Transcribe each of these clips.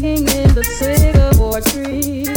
hanging in the sycamore tree.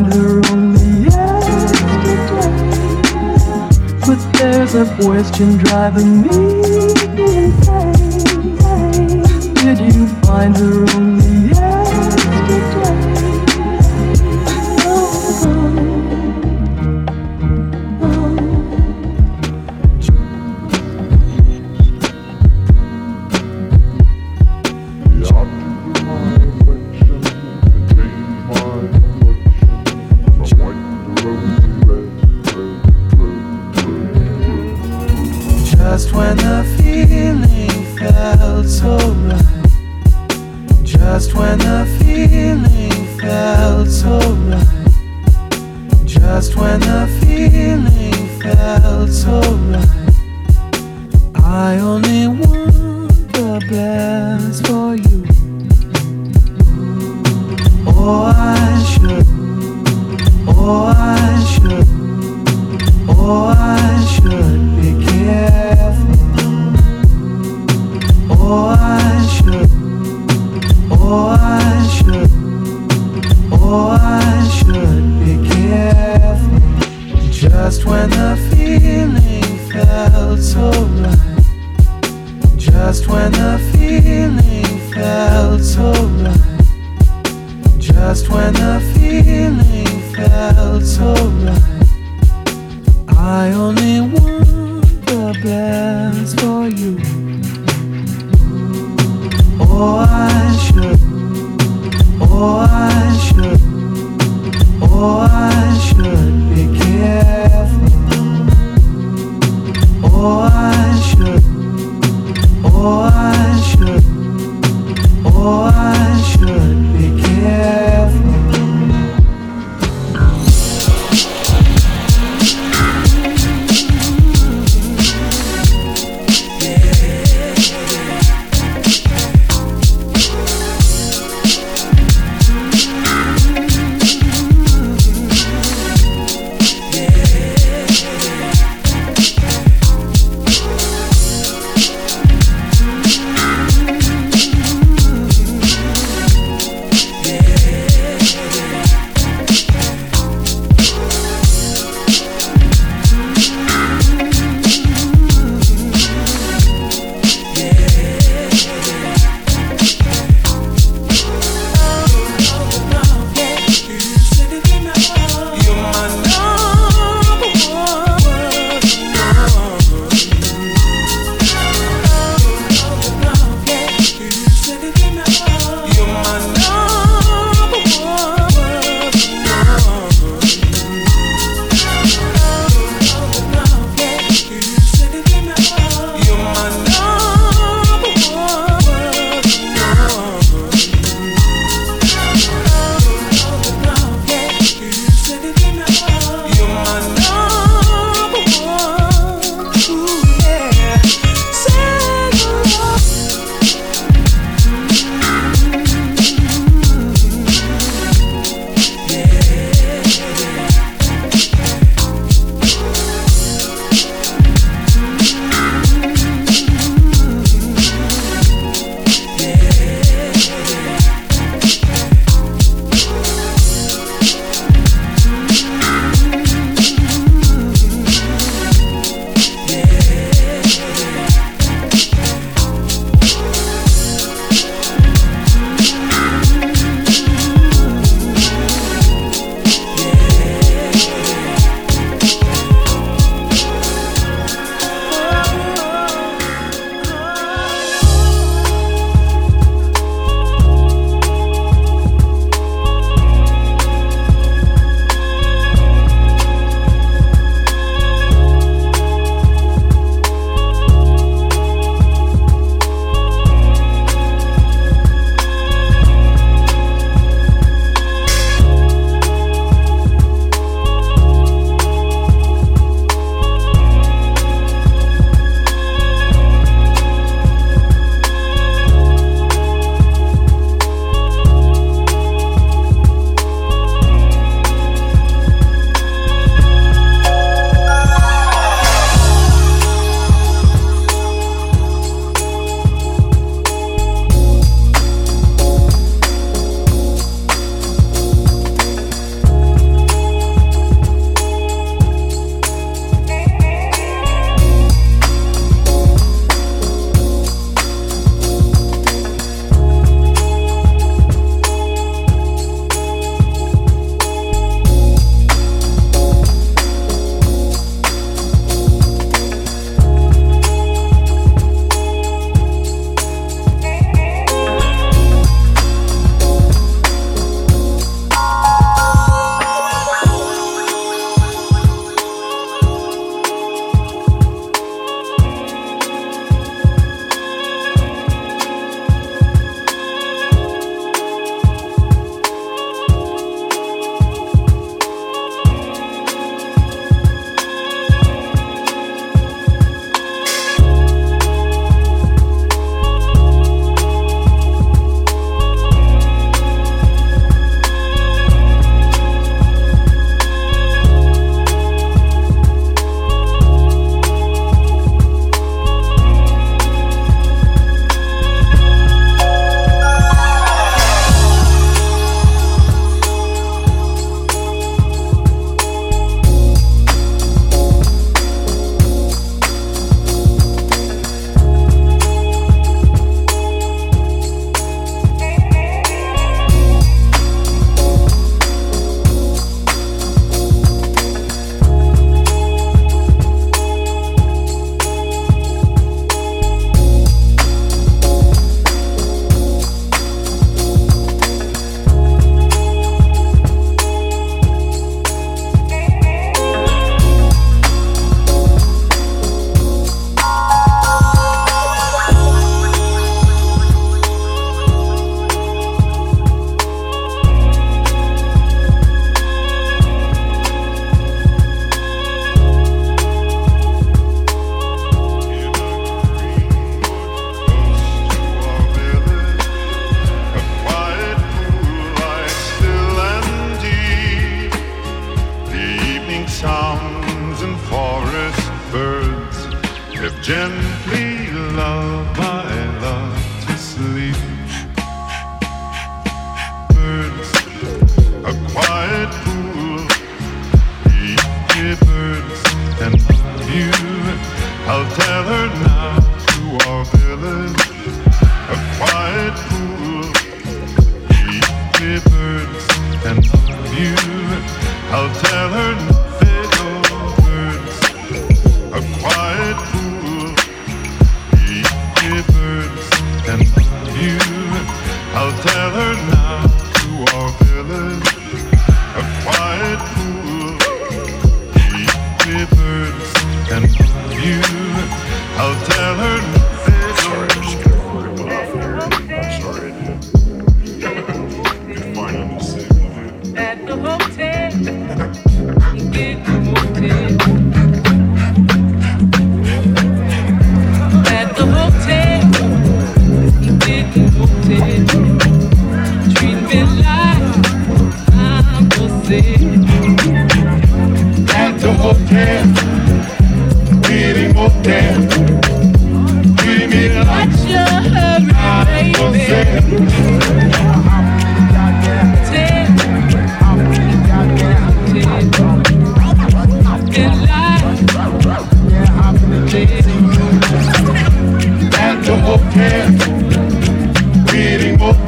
find her only yesterday. But there's a question driving me insane. Did you find her only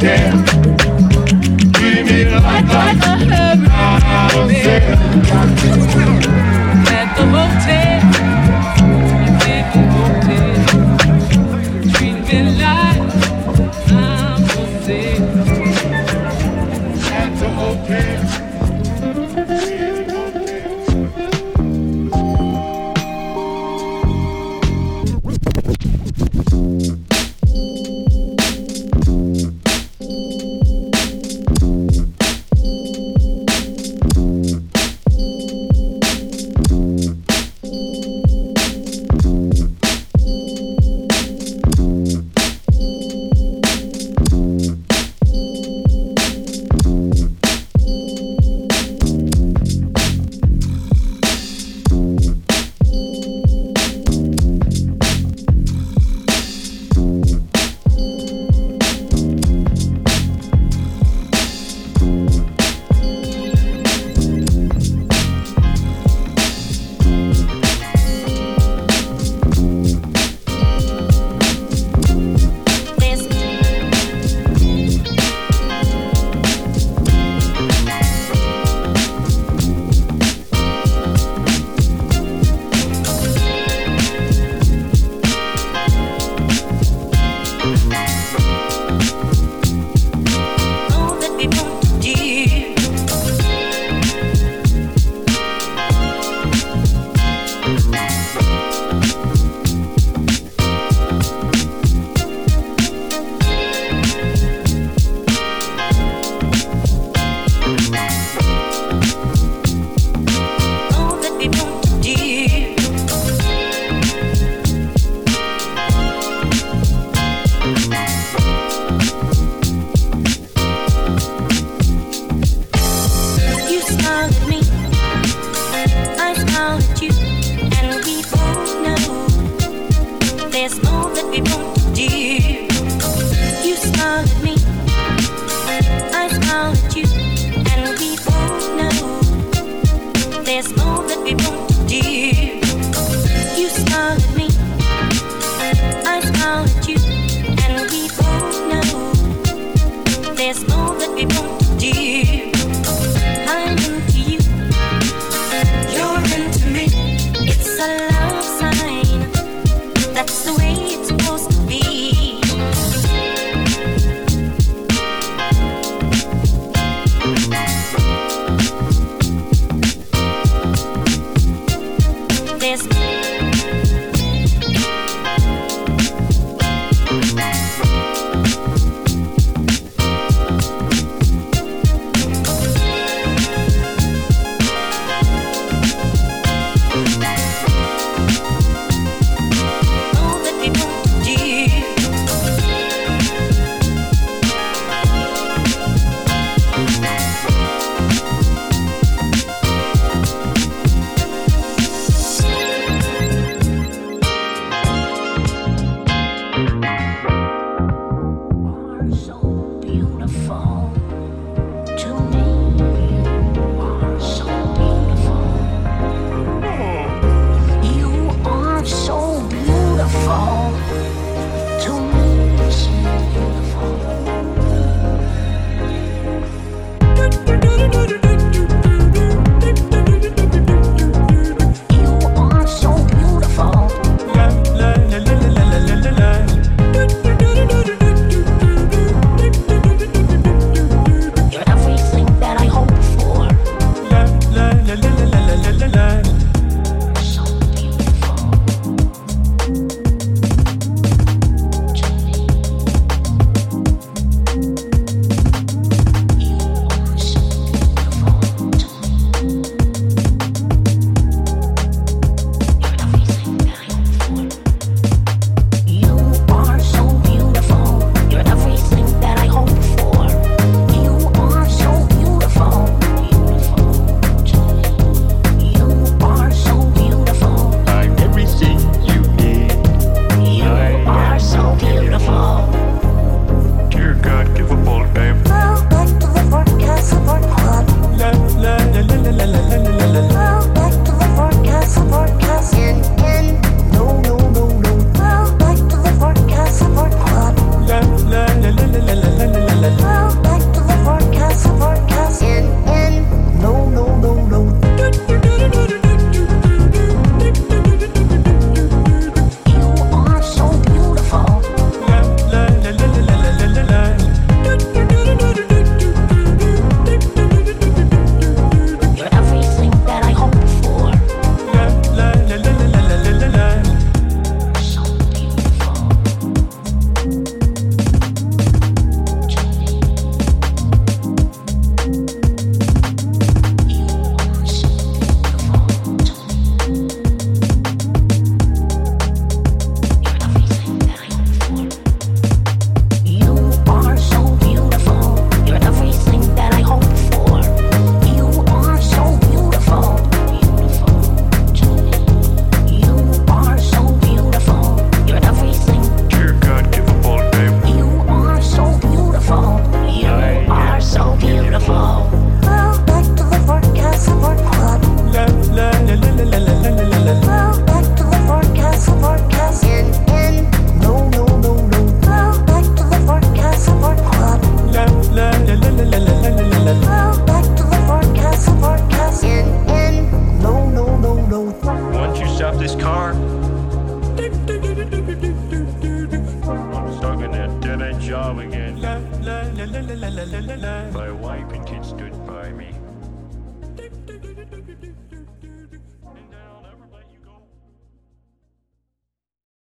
damn. Treat me like, like, like a heaven.